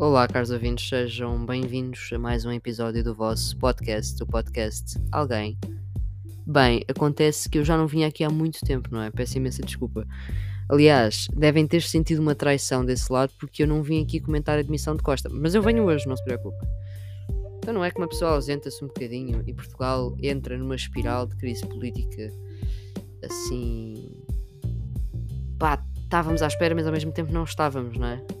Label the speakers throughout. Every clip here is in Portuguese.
Speaker 1: Olá, caros ouvintes, sejam bem-vindos a mais um episódio do vosso podcast, o podcast Alguém. Bem, acontece que eu já não vinha aqui há muito tempo, não é? Peço imensa desculpa. Aliás, devem ter sentido uma traição desse lado porque eu não vim aqui comentar a admissão de Costa, mas eu venho hoje, não se preocupe. Então não é que uma pessoa ausenta-se um bocadinho e Portugal entra numa espiral de crise política assim. pá, estávamos à espera, mas ao mesmo tempo não estávamos, não é?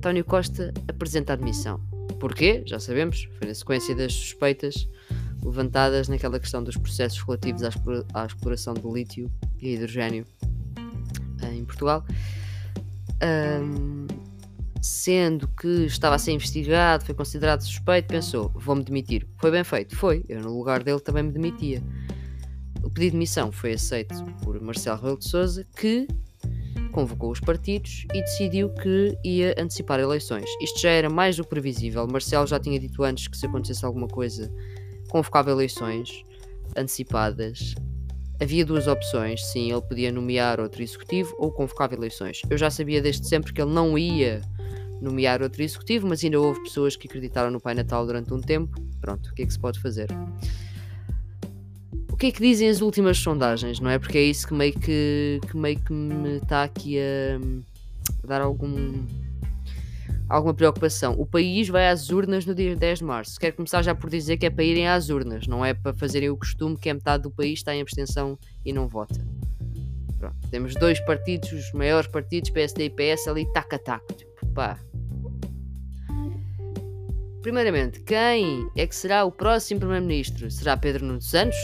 Speaker 1: António Costa apresenta admissão. Porquê? Já sabemos, foi na sequência das suspeitas levantadas naquela questão dos processos relativos à exploração do lítio e hidrogênio eh, em Portugal. Um, sendo que estava a ser investigado, foi considerado suspeito, pensou: vou-me demitir. Foi bem feito, foi. Eu, no lugar dele, também me demitia. O pedido de demissão foi aceito por Marcelo Rebelo de Souza, que convocou os partidos e decidiu que ia antecipar eleições. Isto já era mais do que previsível. Marcelo já tinha dito antes que se acontecesse alguma coisa, convocava eleições antecipadas. Havia duas opções, sim, ele podia nomear outro executivo ou convocava eleições. Eu já sabia desde sempre que ele não ia nomear outro executivo, mas ainda houve pessoas que acreditaram no Pai Natal durante um tempo. Pronto, o que é que se pode fazer? Que é que dizem as últimas sondagens, não é? Porque é isso que meio que, que, meio que me está aqui a, dar algum, alguma preocupação. O país vai às urnas no dia 10 de março. Quero começar já por dizer que é para irem às urnas, não é para fazerem o costume que é metade do país está em abstenção e não vota. Pronto. Temos dois partidos, os maiores partidos, PSD e PS, ali taca-taco. Tipo, pá. Primeiramente, quem é que será o próximo Primeiro-Ministro? Será Pedro Nuno Santos?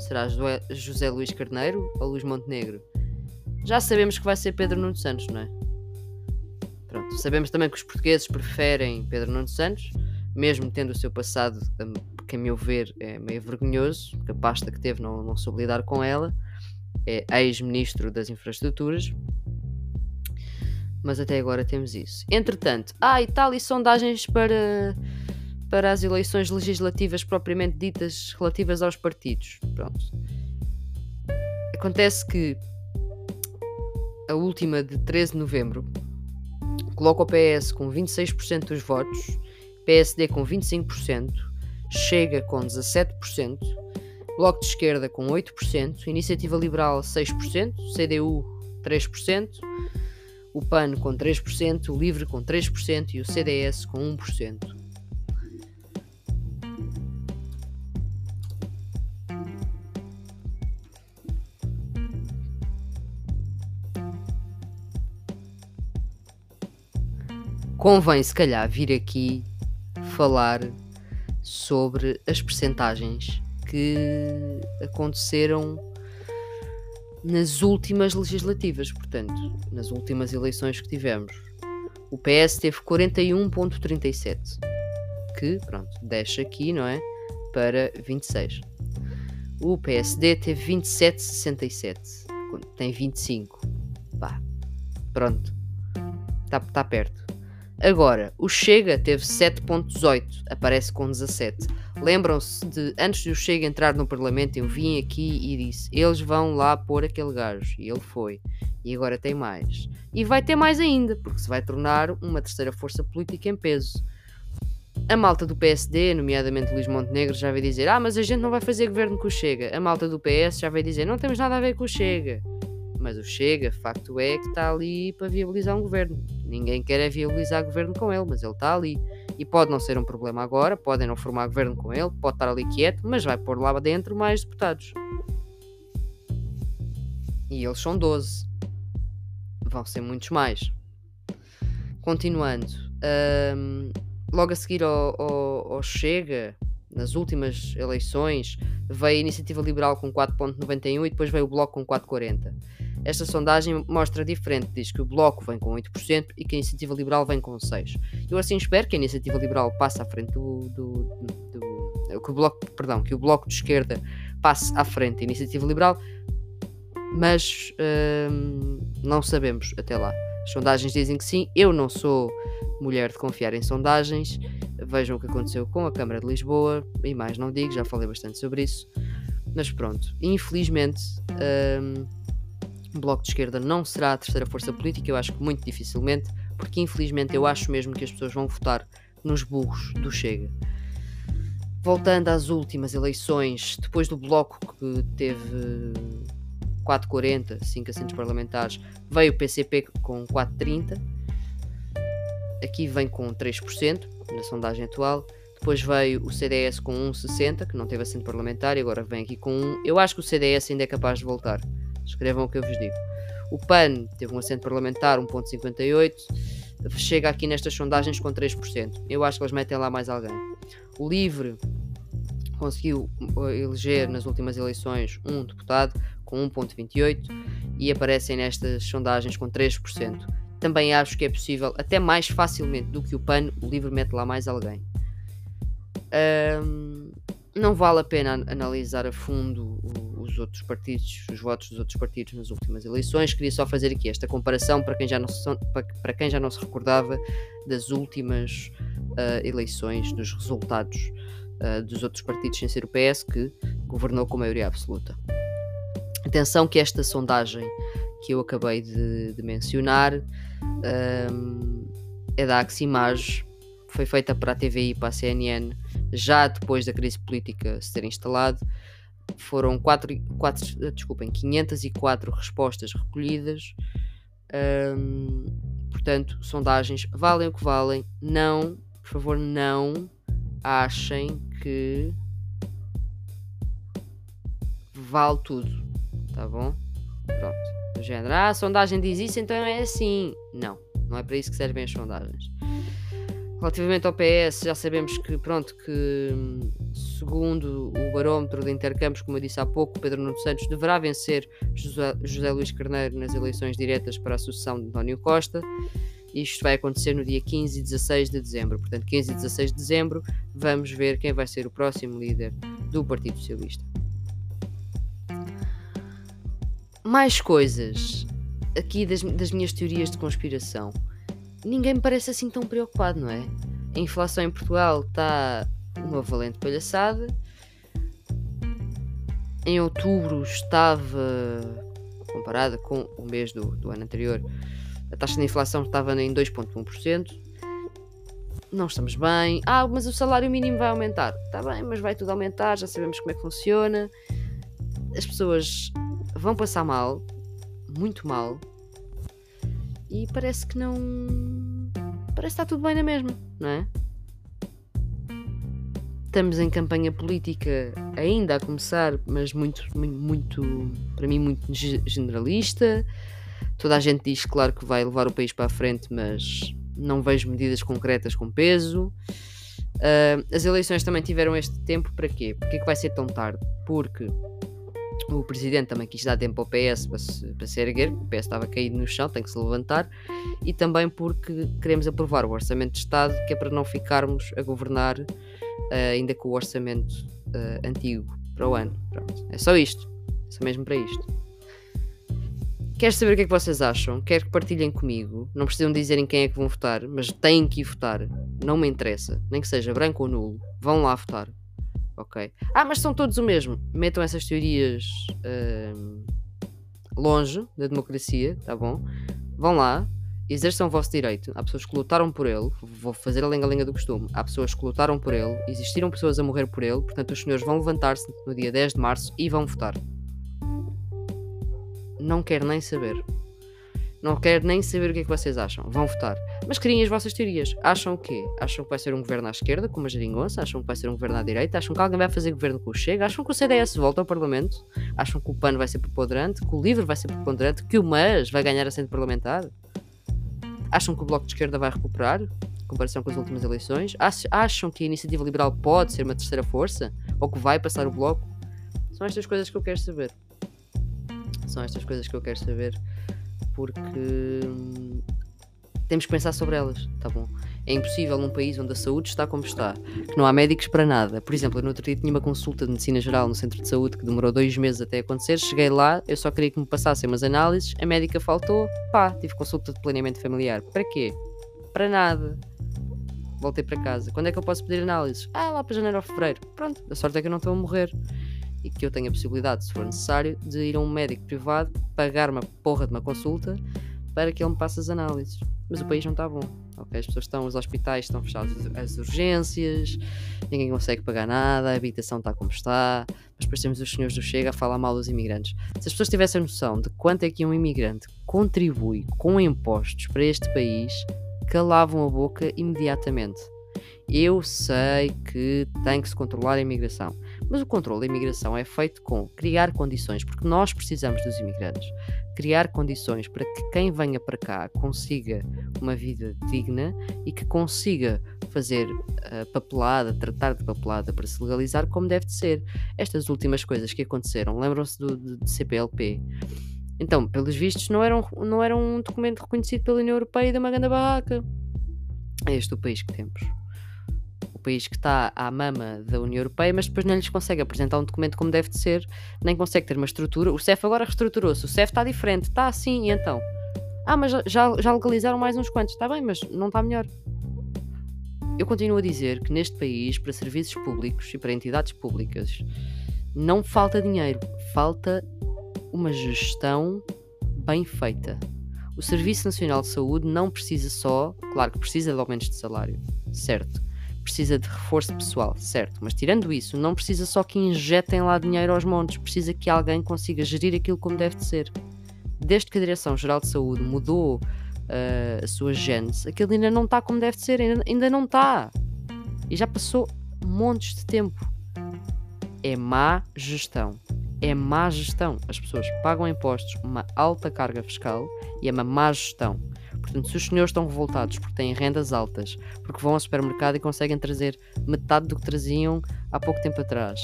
Speaker 1: Será José Luís Carneiro ou Luís Montenegro? Já sabemos que vai ser Pedro Nuno Santos, não é? Pronto, sabemos também que os portugueses preferem Pedro Nuno Santos, mesmo tendo o seu passado, hum, que a meu ver é meio vergonhoso, porque a pasta que teve não, não soube lidar com ela. É ex-ministro das infraestruturas. Mas até agora temos isso. Entretanto, ah, e tal, e sondagens para para as eleições legislativas propriamente ditas relativas aos partidos. Pronto. Acontece que a última de 13 de novembro coloca o PS com 26% dos votos, PSD com 25%, Chega com 17%, Bloco de Esquerda com 8%, Iniciativa Liberal 6%, CDU 3%, o PAN com 3%, o LIVRE com 3% e o CDS com 1%. Convém se calhar vir aqui falar sobre as percentagens que aconteceram nas últimas legislativas, portanto, nas últimas eleições que tivemos. O PS teve 41.37, que, pronto, deixa aqui, não é? Para 26. O PSD teve 27,67, tem 25. Pá, pronto, está tá perto. Agora, o Chega teve 7.18, aparece com 17. Lembram-se de, antes de o Chega entrar no Parlamento, eu vim aqui e disse, eles vão lá pôr aquele gajo. E ele foi. E agora tem mais. E vai ter mais ainda, porque se vai tornar uma terceira força política em peso. A malta do PSD, nomeadamente Luís Montenegro, já vai dizer: Ah, mas a gente não vai fazer governo com o Chega. A malta do PS já vai dizer: Não temos nada a ver com o Chega. Mas o Chega, facto é que está ali para viabilizar um governo. Ninguém quer é viabilizar governo com ele, mas ele está ali. E pode não ser um problema agora, podem não formar governo com ele, pode estar ali quieto, mas vai pôr lá dentro mais deputados. E eles são 12. Vão ser muitos mais. Continuando. Um, logo a seguir ao, ao, ao Chega, nas últimas eleições, veio a Iniciativa Liberal com 4.91 e depois veio o Bloco com 4.40. Esta sondagem mostra diferente, diz que o Bloco vem com 8% e que a Iniciativa Liberal vem com 6%. Eu assim espero que a Iniciativa Liberal passe à frente do, do, do, que o Bloco, perdão, que o Bloco de Esquerda passe à frente da Iniciativa Liberal, mas hum, não sabemos até lá. As sondagens dizem que sim, eu não sou mulher de confiar em sondagens. Vejam o que aconteceu com a Câmara de Lisboa, e mais não digo, já falei bastante sobre isso. Mas pronto, infelizmente, hum, o Bloco de Esquerda não será a terceira força política, eu acho que muito dificilmente. porque infelizmente eu acho mesmo que as pessoas vão votar nos burros do Chega. Voltando às últimas eleições, depois do bloco que teve 4,40, 5 assentos parlamentares, veio o PCP com 4,30. Aqui vem com 3% na sondagem atual. Depois veio o CDS com 1,60, que não teve assento parlamentar, e agora vem aqui com 1. Eu acho que o CDS ainda é capaz de voltar. Escrevam o que eu vos digo. O PAN teve um assento parlamentar, 1,58. Chega aqui nestas sondagens com 3%. Eu acho que eles metem lá mais alguém. O LIVRE conseguiu eh, eleger nas últimas eleições um deputado com 1,28 e aparecem nestas sondagens com 3%. Também acho que é possível, até mais facilmente do que o PAN, o LIVRE mete lá mais alguém. Um, não vale a pena analisar a fundo os outros partidos, os votos dos outros partidos nas últimas eleições. Queria só fazer aqui esta comparação para quem já não se, para quem já não se recordava das últimas uh, eleições, dos resultados uh, dos outros partidos sem ser o PS, que governou com maioria absoluta. Atenção que esta sondagem que eu acabei de, de mencionar um, é da Aximage, foi feita para a TVI e para a CNN já depois da crise política se ter instalado. Foram quatro, quatro, desculpem, 504 respostas recolhidas. Um, portanto, sondagens valem o que valem. Não, por favor, não achem que vale tudo. Tá bom? Pronto. Género, ah, a sondagem diz isso, então é assim. Não, não é para isso que servem as sondagens. Relativamente ao PS, já sabemos que, pronto, que segundo o barómetro de intercâmbios, como eu disse há pouco, Pedro Nuno Santos deverá vencer José, José Luís Carneiro nas eleições diretas para a sucessão de António Costa. Isto vai acontecer no dia 15 e 16 de dezembro. Portanto, 15 e 16 de dezembro, vamos ver quem vai ser o próximo líder do Partido Socialista. Mais coisas aqui das, das minhas teorias de conspiração ninguém me parece assim tão preocupado, não é? A inflação em Portugal está uma valente palhaçada. Em outubro estava, comparada com o mês do, do ano anterior, a taxa de inflação estava em 2,1%. Não estamos bem. Ah, mas o salário mínimo vai aumentar. Está bem, mas vai tudo aumentar, já sabemos como é que funciona. As pessoas vão passar mal, muito mal, e parece que não. Parece que está tudo bem na mesma, não é? Estamos em campanha política ainda a começar, mas muito, muito, para mim, muito generalista. Toda a gente diz, claro, que vai levar o país para a frente, mas não vejo medidas concretas com peso. Uh, as eleições também tiveram este tempo para quê? Porque é que vai ser tão tarde? Porque o presidente também quis dar tempo ao PS para se, para se erguer, o PS estava caído no chão, tem que se levantar, e também porque queremos aprovar o Orçamento de Estado, que é para não ficarmos a governar uh, ainda com o orçamento uh, antigo para o ano. Pronto. É só isto, é só mesmo para isto. Quero saber o que é que vocês acham? Quero que partilhem comigo. Não precisam dizer em quem é que vão votar, mas têm que ir votar. Não me interessa. Nem que seja branco ou nulo. Vão lá votar ok? Ah, mas são todos o mesmo. Metam essas teorias uh, longe da democracia, tá bom? Vão lá, exerçam o vosso direito. Há pessoas que lutaram por ele, vou fazer a lenga-lenga do costume. Há pessoas que lutaram por ele, existiram pessoas a morrer por ele, portanto, os senhores vão levantar-se no dia 10 de março e vão votar. Não quero nem saber. Não quero nem saber o que é que vocês acham. Vão votar. Mas criem as vossas teorias. Acham o quê? Acham que vai ser um governo à esquerda, com uma geringonça? Acham que vai ser um governo à direita? Acham que alguém vai fazer governo com o Chega? Acham que o CDS volta ao Parlamento? Acham que o PAN vai ser preponderante? Que o LIVRE vai ser preponderante? Que o MAS vai ganhar assento parlamentar? Acham que o Bloco de Esquerda vai recuperar? Em comparação com as últimas eleições? Acham que a Iniciativa Liberal pode ser uma terceira força? Ou que vai passar o Bloco? São estas coisas que eu quero saber. São estas coisas que eu quero saber porque hum, temos que pensar sobre elas, tá bom? É impossível num país onde a saúde está como está, que não há médicos para nada. Por exemplo, eu no outro dia tinha uma consulta de medicina geral no centro de saúde que demorou dois meses até acontecer. Cheguei lá, eu só queria que me passassem umas análises, a médica faltou, pá, tive consulta de planeamento familiar. Para quê? Para nada. Voltei para casa. Quando é que eu posso pedir análises? Ah, lá para janeiro ou fevereiro. Pronto, a sorte é que eu não estou a morrer e que eu tenho a possibilidade, se for necessário, de ir a um médico privado, pagar uma porra de uma consulta para que ele me passe as análises. Mas o país não está bom. Okay? As pessoas estão, os hospitais estão fechados, as urgências, ninguém consegue pagar nada, a habitação está como está, mas depois temos os senhores do Chega a falar mal dos imigrantes. Se as pessoas tivessem noção de quanto é que um imigrante contribui com impostos para este país, calavam a boca imediatamente. Eu sei que tem que se controlar a imigração, mas o controle da imigração é feito com criar condições, porque nós precisamos dos imigrantes. Criar condições para que quem venha para cá consiga uma vida digna e que consiga fazer uh, papelada, tratar de papelada para se legalizar como deve de ser. Estas últimas coisas que aconteceram, lembram-se do, do, CPLP? Então, pelos vistos, não era, um, não era um documento reconhecido pela União Europeia e da Maganda Barraca. É este o país que temos país que está à mama da União Europeia, mas depois não lhes consegue apresentar um documento como deve de ser, nem consegue ter uma estrutura. O CEF agora reestruturou-se, o CEF está diferente, está assim, e então? Ah, mas já, já legalizaram mais uns quantos, está bem, mas não está melhor. Eu continuo a dizer que neste país, para serviços públicos e para entidades públicas, não falta dinheiro, falta uma gestão bem feita. O Serviço Nacional de Saúde não precisa só, claro que precisa de aumentos de salário, certo, precisa de reforço pessoal, certo, mas tirando isso, não precisa só que injetem lá dinheiro aos montes, precisa que alguém consiga gerir aquilo como deve de ser. Desde que a Direção-Geral de Saúde mudou uh, a sua gênese, aquilo ainda não está como deve de ser, ainda, ainda não está. E já passou montes de tempo. É má gestão. É má gestão. As pessoas pagam impostos, uma alta carga fiscal e é uma má gestão. Portanto, se os senhores estão revoltados porque têm rendas altas, porque vão ao supermercado e conseguem trazer metade do que traziam há pouco tempo atrás,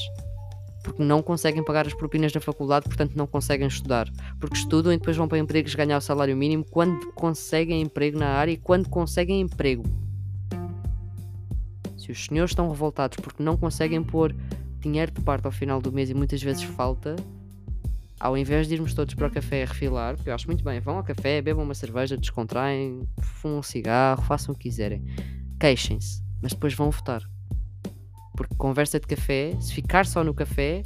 Speaker 1: porque não conseguem pagar as propinas da faculdade, portanto não conseguem estudar, porque estudam e depois vão para empregos ganhar o salário mínimo quando conseguem emprego na área e quando conseguem emprego. Se os senhores estão revoltados porque não conseguem pôr dinheiro de parte ao final do mês e muitas vezes falta, ao invés de irmos todos para o café a refilar, porque eu acho muito bem, vão ao café, bebam uma cerveja, descontraem, fumam um cigarro, façam o que quiserem. Queixem-se, mas depois vão votar. Porque conversa de café, se ficar só no café,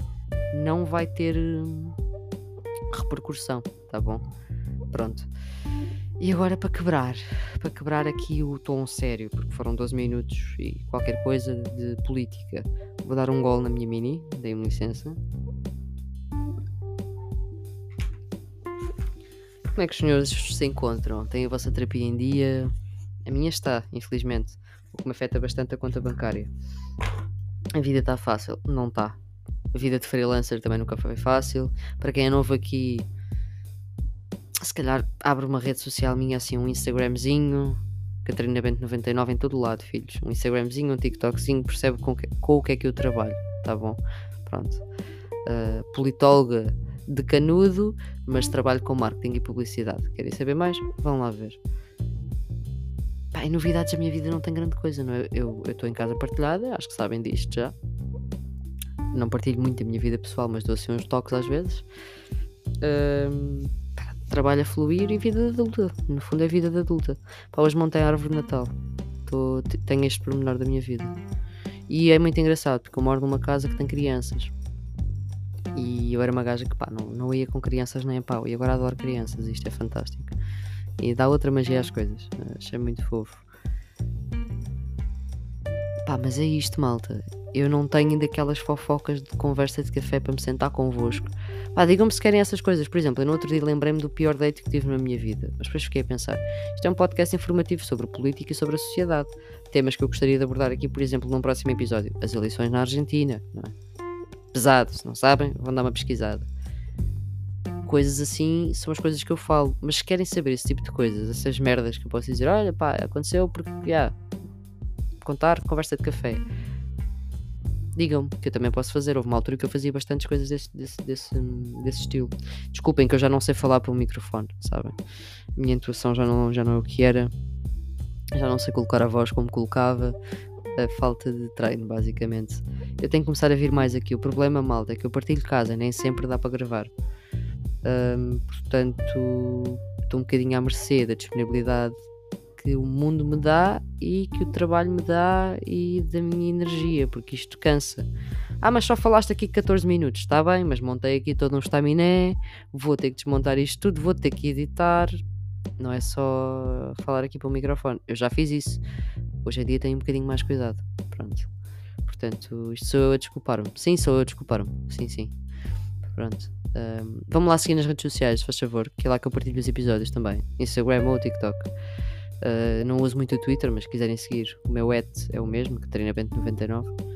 Speaker 1: não vai ter hum, repercussão, tá bom? Pronto. E agora para quebrar, para quebrar aqui o tom sério, porque foram 12 minutos e qualquer coisa de política. Vou dar um gol na minha mini, dei-me licença. Como é que os senhores se encontram? Têm a vossa terapia em dia? A minha está, infelizmente. O que me afeta bastante a conta bancária. A vida está fácil? Não está. A vida de freelancer também nunca foi fácil. Para quem é novo aqui, se calhar abre uma rede social minha assim, um Instagramzinho. Catarina Bento 99 em todo lado, filhos. Um Instagramzinho, um TikTokzinho, percebe com, que, com o que é que eu trabalho, tá bom? Pronto. Uh, politóloga de canudo, mas trabalho com marketing e publicidade. Querem saber mais? Vão lá ver. Pá, novidades a minha vida não tem grande coisa, não é? Eu estou em casa partilhada, acho que sabem disto já. Não partilho muito a minha vida pessoal, mas dou assim uns toques às vezes. Um, trabalho a fluir e vida de adulta. No fundo é vida de adulta. Pá, hoje montei a árvore de Natal. Tô, tenho este pormenor da minha vida. E é muito engraçado porque eu moro numa casa que tem crianças. E eu era uma gaja que pá, não, não ia com crianças nem a pau. E agora adoro crianças, isto é fantástico. E dá outra magia às coisas. Achei muito fofo. Pá, mas é isto, malta. Eu não tenho daquelas fofocas de conversa de café para me sentar convosco. Pá, digam-me se querem essas coisas. Por exemplo, eu no outro dia lembrei-me do pior date que tive na minha vida. Mas depois fiquei a pensar. Isto é um podcast informativo sobre política e sobre a sociedade. Temas que eu gostaria de abordar aqui, por exemplo, num próximo episódio. As eleições na Argentina, não é? Pesado. Se não sabem, vão dar uma pesquisada. Coisas assim são as coisas que eu falo. Mas se querem saber esse tipo de coisas, essas merdas que eu posso dizer, olha pá, aconteceu porque, já, yeah, contar, conversa de café. Digam-me, que eu também posso fazer. Houve uma altura que eu fazia bastantes coisas desse, desse, desse, desse estilo. Desculpem que eu já não sei falar pelo microfone, sabem? A minha intuação já não, já não é o que era. Já não sei colocar a voz como colocava a falta de treino, basicamente. Eu tenho que começar a vir mais aqui. O problema, malta, é que eu partilho casa, nem sempre dá para gravar. Um, portanto, estou um bocadinho à mercê da disponibilidade que o mundo me dá e que o trabalho me dá e da minha energia, porque isto cansa. Ah, mas só falaste aqui 14 minutos, está bem, mas montei aqui todo um estaminé, vou ter que desmontar isto tudo, vou ter que editar, Não é só falar aqui para o microfone. Eu já fiz isso. Hoje em dia tenho um bocadinho mais cuidado. Pronto. Portanto, isto sou eu a desculpar-me. Sim, sou eu a desculpar-me. Sim, sim. Pronto. Um, vamos lá seguir nas redes sociais, se faz favor, que é lá que eu partilho os episódios também. Instagram ou TikTok. Uh, não uso muito o Twitter, mas se quiserem seguir, o meu et é o mesmo, que treinamento99. E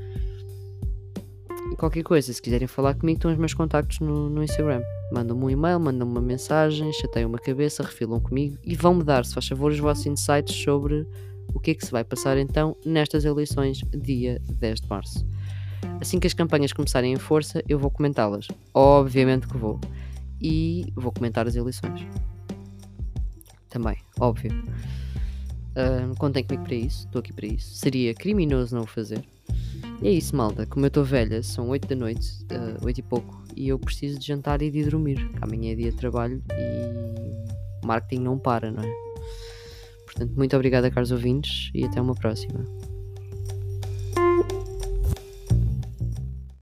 Speaker 1: qualquer coisa, se quiserem falar comigo, estão os meus contactos no, no Instagram. Mandam-me um e-mail, mandam-me uma mensagem, chateiam uma cabeça, refilam comigo e vão-me dar, se faz favor, os vossos insights sobre o que é que se vai passar então nestas eleições, dia 10 de março. Assim que as campanhas começarem em força, eu vou comentá-las. Obviamente que vou. E vou comentar as eleições. Também, óbvio. Uh, contem comigo para isso, estou aqui para isso. Seria criminoso não o fazer. E é isso, malta. Como eu estou velha, são 8 da noite, uh, ah, 8 e pouco, e eu preciso de jantar e de dormir. Amanhã é dia de trabalho e marketing não para, não é? Portanto, muito obrigada, caros ouvintes, e até uma próxima.